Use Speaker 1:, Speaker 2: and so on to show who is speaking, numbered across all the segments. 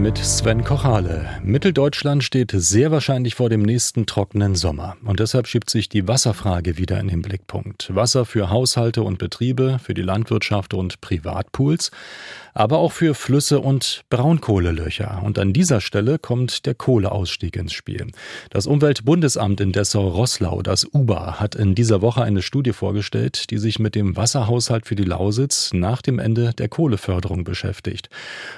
Speaker 1: Mit Sven Kochale. Mitteldeutschland steht sehr wahrscheinlich vor dem nächsten trockenen Sommer. Und deshalb schiebt sich die Wasserfrage wieder in den Blickpunkt. Wasser für Haushalte und Betriebe, für die Landwirtschaft und Privatpools aber auch für Flüsse und Braunkohlelöcher. Und an dieser Stelle kommt der Kohleausstieg ins Spiel. Das Umweltbundesamt in Dessau-Rosslau, das UBA, hat in dieser Woche eine Studie vorgestellt, die sich mit dem Wasserhaushalt für die Lausitz nach dem Ende der Kohleförderung beschäftigt.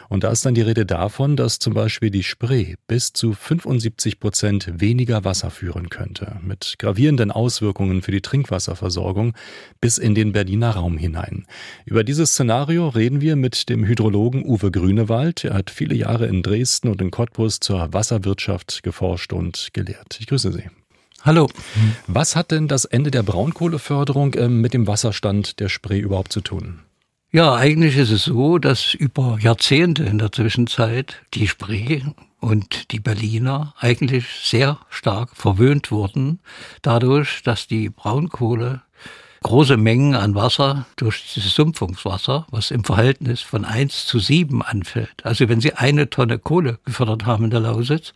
Speaker 1: Und da ist dann die Rede davon, dass zum Beispiel die Spree bis zu 75 Prozent weniger Wasser führen könnte, mit gravierenden Auswirkungen für die Trinkwasserversorgung bis in den Berliner Raum hinein. Über dieses Szenario reden wir mit dem Hydrologen Uwe Grünewald. Er hat viele Jahre in Dresden und in Cottbus zur Wasserwirtschaft geforscht und gelehrt. Ich grüße Sie.
Speaker 2: Hallo.
Speaker 1: Was hat denn das Ende der Braunkohleförderung ähm, mit dem Wasserstand der Spree überhaupt zu tun?
Speaker 2: Ja, eigentlich ist es so, dass über Jahrzehnte in der Zwischenzeit die Spree und die Berliner eigentlich sehr stark verwöhnt wurden, dadurch, dass die Braunkohle große Mengen an Wasser durch dieses Sumpfungswasser, was im Verhältnis von 1 zu 7 anfällt. Also wenn Sie eine Tonne Kohle gefördert haben in der Lausitz,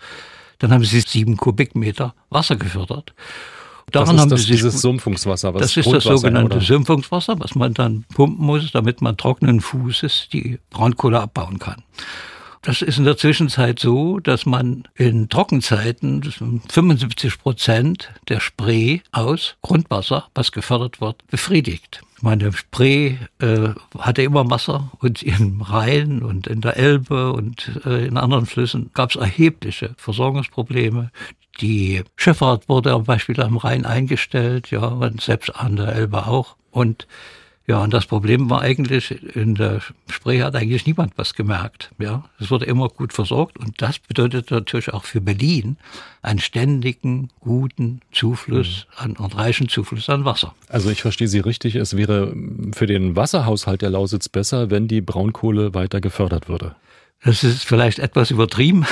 Speaker 2: dann haben Sie sieben Kubikmeter Wasser gefördert.
Speaker 1: Daran das ist das, dieses Sumpfungswasser.
Speaker 2: Was das ist das sogenannte oder? Sumpfungswasser, was man dann pumpen muss, damit man trockenen Fußes die Braunkohle abbauen kann. Das ist in der Zwischenzeit so, dass man in Trockenzeiten 75 Prozent der Spree aus Grundwasser, was gefördert wird, befriedigt. Meine Spree äh, hatte immer Wasser und im Rhein und in der Elbe und äh, in anderen Flüssen gab es erhebliche Versorgungsprobleme. Die Schifffahrt wurde zum Beispiel am Rhein eingestellt, ja, und selbst an der Elbe auch. Und ja, und das Problem war eigentlich, in der Spree hat eigentlich niemand was gemerkt. Ja, es wurde immer gut versorgt und das bedeutet natürlich auch für Berlin einen ständigen, guten Zufluss mhm. an und reichen Zufluss an Wasser.
Speaker 1: Also ich verstehe Sie richtig, es wäre für den Wasserhaushalt der Lausitz besser, wenn die Braunkohle weiter gefördert würde.
Speaker 2: Das ist vielleicht etwas übertrieben,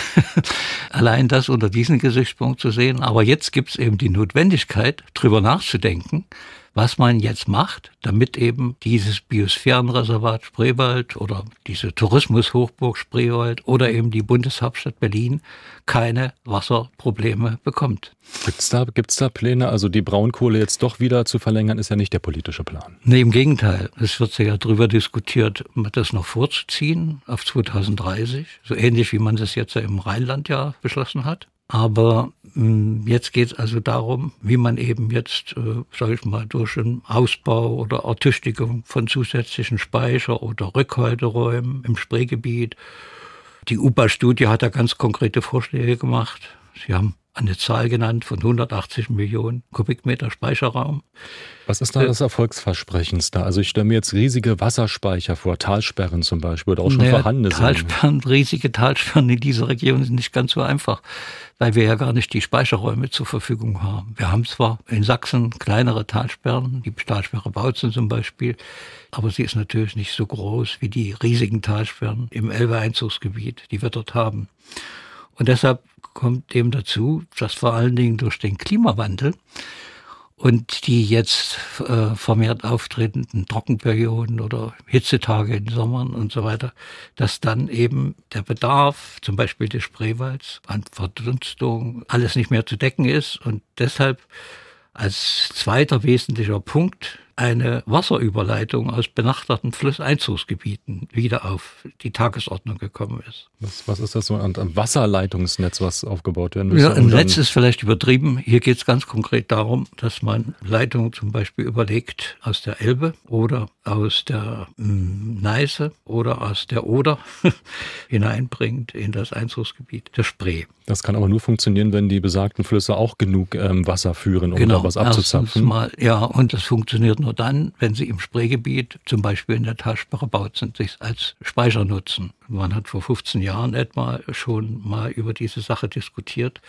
Speaker 2: allein das unter diesem Gesichtspunkt zu sehen. Aber jetzt gibt es eben die Notwendigkeit, drüber nachzudenken, was man jetzt macht, damit eben dieses Biosphärenreservat Spreewald oder diese Tourismushochburg Spreewald oder eben die Bundeshauptstadt Berlin keine Wasserprobleme bekommt.
Speaker 1: Gibt's da, gibt's da Pläne? Also die Braunkohle jetzt doch wieder zu verlängern, ist ja nicht der politische Plan.
Speaker 2: Nee, im Gegenteil. Es wird ja darüber diskutiert, das noch vorzuziehen auf 2030. So ähnlich wie man das jetzt ja im Rheinland ja beschlossen hat. Aber jetzt geht es also darum, wie man eben jetzt, äh, sage ich mal, durch einen Ausbau oder Ertüchtigung von zusätzlichen Speicher oder Rückhalteräumen im Spreegebiet. Die UPA-Studie hat da ganz konkrete Vorschläge gemacht. Sie haben eine Zahl genannt von 180 Millionen Kubikmeter Speicherraum.
Speaker 1: Was ist da äh, das Erfolgsversprechendste? Also ich stelle mir jetzt riesige Wasserspeicher vor, Talsperren zum Beispiel oder auch schon naja, vorhandene
Speaker 2: Talsperren, riesige Talsperren in dieser Region sind nicht ganz so einfach, weil wir ja gar nicht die Speicherräume zur Verfügung haben. Wir haben zwar in Sachsen kleinere Talsperren, die Talsperre Bautzen zum Beispiel, aber sie ist natürlich nicht so groß wie die riesigen Talsperren im Elbe-Einzugsgebiet, die wir dort haben. Und deshalb kommt dem dazu, dass vor allen Dingen durch den Klimawandel und die jetzt äh, vermehrt auftretenden Trockenperioden oder Hitzetage in Sommern und so weiter, dass dann eben der Bedarf, zum Beispiel des Spreewalds, an Verdunstung, alles nicht mehr zu decken ist. Und deshalb als zweiter wesentlicher Punkt eine Wasserüberleitung aus benachbarten Flusseinzugsgebieten wieder auf die Tagesordnung gekommen ist.
Speaker 1: Was, was ist das so ein Wasserleitungsnetz, was aufgebaut werden
Speaker 2: müsste? Ja, ein Netz ist vielleicht übertrieben. Hier geht es ganz konkret darum, dass man Leitungen zum Beispiel überlegt aus der Elbe oder aus der hm, Neiße oder aus der Oder hineinbringt in das Einzugsgebiet der Spree.
Speaker 1: Das kann aber nur funktionieren, wenn die besagten Flüsse auch genug ähm, Wasser führen, um genau, da was abzuzapfen.
Speaker 2: Mal, ja, und das funktioniert nur dann, wenn sie im Spreegebiet, zum Beispiel in der Talsperre sind, sich als Speicher nutzen. Man hat vor 15 Jahren etwa schon mal über diese Sache diskutiert.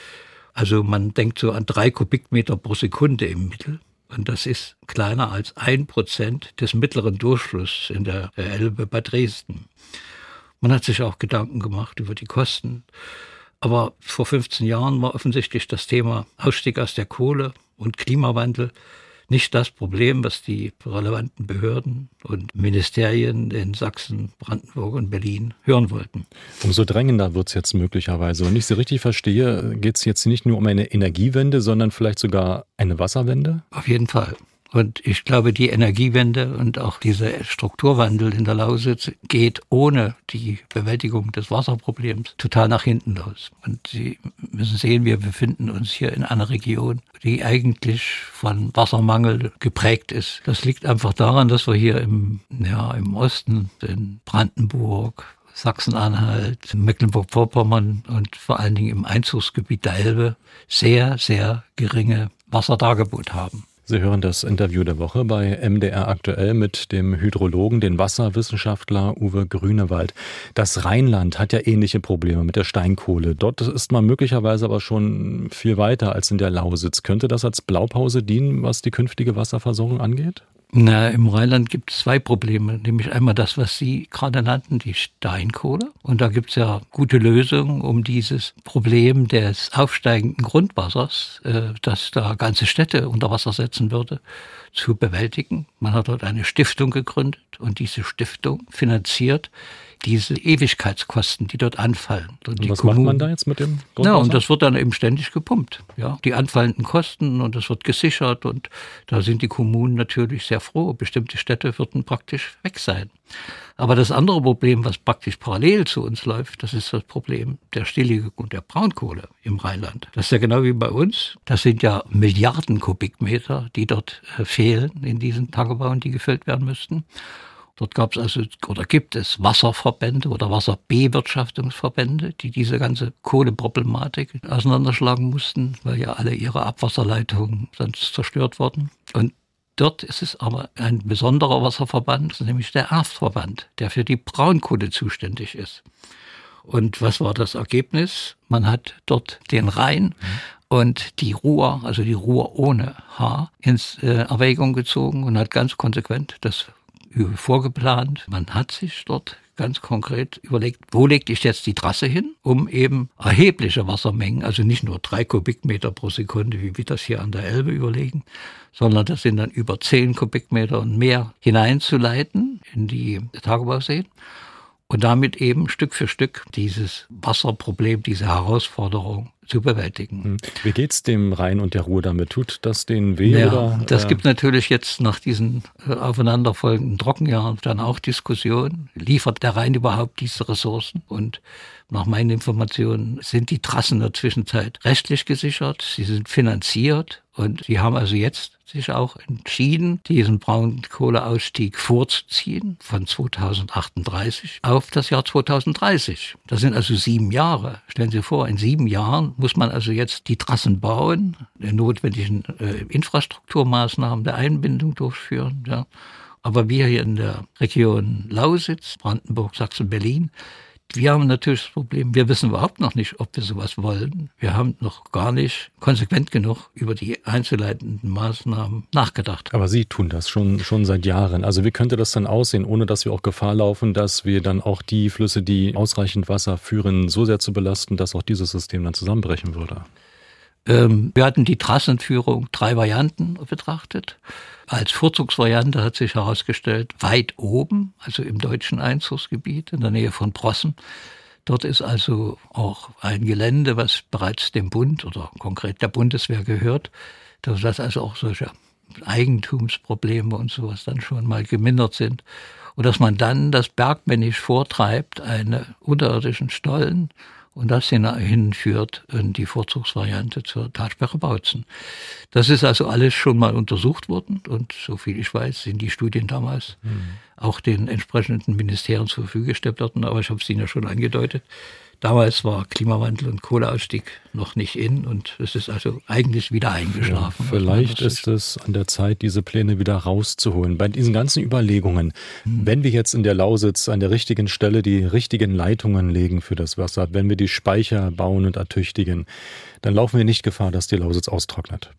Speaker 2: Also man denkt so an drei Kubikmeter pro Sekunde im Mittel. Und das ist kleiner als ein Prozent des mittleren Durchflusses in der Elbe bei Dresden. Man hat sich auch Gedanken gemacht über die Kosten. Aber vor 15 Jahren war offensichtlich das Thema Ausstieg aus der Kohle und Klimawandel nicht das Problem, was die relevanten Behörden und Ministerien in Sachsen, Brandenburg und Berlin hören wollten.
Speaker 1: Umso drängender wird es jetzt möglicherweise. Wenn ich Sie richtig verstehe, geht es jetzt nicht nur um eine Energiewende, sondern vielleicht sogar eine Wasserwende?
Speaker 2: Auf jeden Fall. Und ich glaube, die Energiewende und auch dieser Strukturwandel in der Lausitz geht ohne die Bewältigung des Wasserproblems total nach hinten los. Und Sie müssen sehen, wir befinden uns hier in einer Region, die eigentlich von Wassermangel geprägt ist. Das liegt einfach daran, dass wir hier im, ja, im Osten, in Brandenburg, Sachsen-Anhalt, Mecklenburg-Vorpommern und vor allen Dingen im Einzugsgebiet der Elbe sehr, sehr geringe Wasserdargebot haben.
Speaker 1: Sie hören das Interview der Woche bei MDR aktuell mit dem Hydrologen, den Wasserwissenschaftler Uwe Grünewald. Das Rheinland hat ja ähnliche Probleme mit der Steinkohle. Dort ist man möglicherweise aber schon viel weiter als in der Lausitz. Könnte das als Blaupause dienen, was die künftige Wasserversorgung angeht?
Speaker 2: Na, im Rheinland gibt es zwei Probleme, nämlich einmal das, was Sie gerade nannten, die Steinkohle. Und da gibt es ja gute Lösungen, um dieses Problem des aufsteigenden Grundwassers, äh, das da ganze Städte unter Wasser setzen würde, zu bewältigen. Man hat dort eine Stiftung gegründet und diese Stiftung finanziert diese Ewigkeitskosten, die dort anfallen.
Speaker 1: Und was Kommunen, macht man da jetzt mit dem
Speaker 2: Grundwasser? Ja, und das wird dann eben ständig gepumpt. Ja, die anfallenden Kosten und das wird gesichert und da sind die Kommunen natürlich sehr froh. Bestimmte Städte würden praktisch weg sein. Aber das andere Problem, was praktisch parallel zu uns läuft, das ist das Problem der Stilllegung der Braunkohle im Rheinland. Das ist ja genau wie bei uns. Das sind ja Milliarden Kubikmeter, die dort äh, fehlen in diesen Tagebauen, die gefüllt werden müssten. Dort gab es also oder gibt es Wasserverbände oder Wasserbewirtschaftungsverbände, die diese ganze Kohleproblematik auseinanderschlagen mussten, weil ja alle ihre Abwasserleitungen sonst zerstört wurden. Und Dort ist es aber ein besonderer Wasserverband, nämlich der Erftverband, der für die Braunkohle zuständig ist. Und was war das Ergebnis? Man hat dort den Rhein und die Ruhr, also die Ruhr ohne H, ins äh, Erwägung gezogen und hat ganz konsequent das vorgeplant. Man hat sich dort ganz konkret überlegt, wo legt ich jetzt die Trasse hin, um eben erhebliche Wassermengen, also nicht nur drei Kubikmeter pro Sekunde, wie wir das hier an der Elbe überlegen, sondern das sind dann über zehn Kubikmeter und mehr hineinzuleiten in die Tagebauseen und damit eben Stück für Stück dieses Wasserproblem, diese Herausforderung zu bewältigen. Hm.
Speaker 1: Wie geht's dem Rhein und der Ruhr damit? Tut das den weh?
Speaker 2: Ja,
Speaker 1: oder,
Speaker 2: das äh? gibt natürlich jetzt nach diesen äh, aufeinanderfolgenden Trockenjahren dann auch Diskussionen. Liefert der Rhein überhaupt diese Ressourcen? Und nach meinen Informationen sind die Trassen in der Zwischenzeit rechtlich gesichert, sie sind finanziert und sie haben also jetzt sich auch entschieden, diesen Braunkohleausstieg vorzuziehen von 2038 auf das Jahr 2030. Das sind also sieben Jahre. Stellen Sie vor, in sieben Jahren muss man also jetzt die Trassen bauen, die notwendigen äh, Infrastrukturmaßnahmen der Einbindung durchführen. Ja. Aber wir hier in der Region Lausitz, Brandenburg, Sachsen, Berlin, wir haben natürlich das Problem, wir wissen überhaupt noch nicht, ob wir sowas wollen. Wir haben noch gar nicht konsequent genug über die einzuleitenden Maßnahmen nachgedacht.
Speaker 1: Aber Sie tun das schon, schon seit Jahren. Also wie könnte das dann aussehen, ohne dass wir auch Gefahr laufen, dass wir dann auch die Flüsse, die ausreichend Wasser führen, so sehr zu belasten, dass auch dieses System dann zusammenbrechen würde?
Speaker 2: Ähm, wir hatten die Trassenführung drei Varianten betrachtet. Als Vorzugsvariante hat sich herausgestellt, weit oben, also im deutschen Einzugsgebiet in der Nähe von Prossen. Dort ist also auch ein Gelände, was bereits dem Bund oder konkret der Bundeswehr gehört, dass also auch solche Eigentumsprobleme und sowas dann schon mal gemindert sind. Und dass man dann das bergmännisch vortreibt, eine unterirdischen Stollen und das hinführt in die Vorzugsvariante zur Talsperre Bautzen. Das ist also alles schon mal untersucht worden und soviel ich weiß, sind die Studien damals mhm. auch den entsprechenden Ministerien zur Verfügung gestellt worden, aber ich habe es Ihnen ja schon angedeutet. Damals war Klimawandel und Kohleausstieg noch nicht in und es ist also eigentlich wieder eingeschlafen.
Speaker 1: Ja, vielleicht ist es an der Zeit, diese Pläne wieder rauszuholen. Bei diesen ganzen Überlegungen, hm. wenn wir jetzt in der Lausitz an der richtigen Stelle die richtigen Leitungen legen für das Wasser, wenn wir die Speicher bauen und ertüchtigen, dann laufen wir nicht Gefahr, dass die Lausitz austrocknet.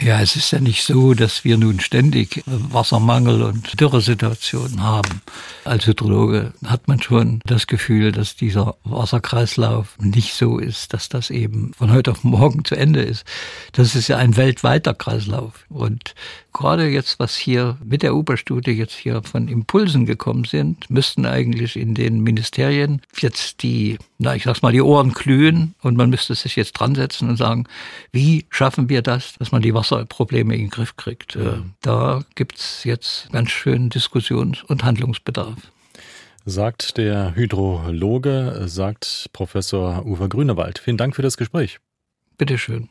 Speaker 2: Ja, es ist ja nicht so, dass wir nun ständig Wassermangel und Dürresituationen haben. Als Hydrologe hat man schon das Gefühl, dass dieser Wasserkreislauf nicht so ist, dass das eben von heute auf morgen zu Ende ist. Das ist ja ein weltweiter Kreislauf. Und gerade jetzt, was hier mit der Oberstudie jetzt hier von Impulsen gekommen sind, müssten eigentlich in den Ministerien jetzt die, na, ich sag's mal, die Ohren glühen und man müsste sich jetzt dran setzen und sagen, wie schaffen wir das, dass man die Wasserprobleme in den Griff kriegt? Ja. Da gibt's jetzt ganz schön Diskussions- und Handlungsbedarf.
Speaker 1: Sagt der Hydrologe, sagt Professor Uwe Grünewald. Vielen Dank für das Gespräch.
Speaker 2: Bitteschön.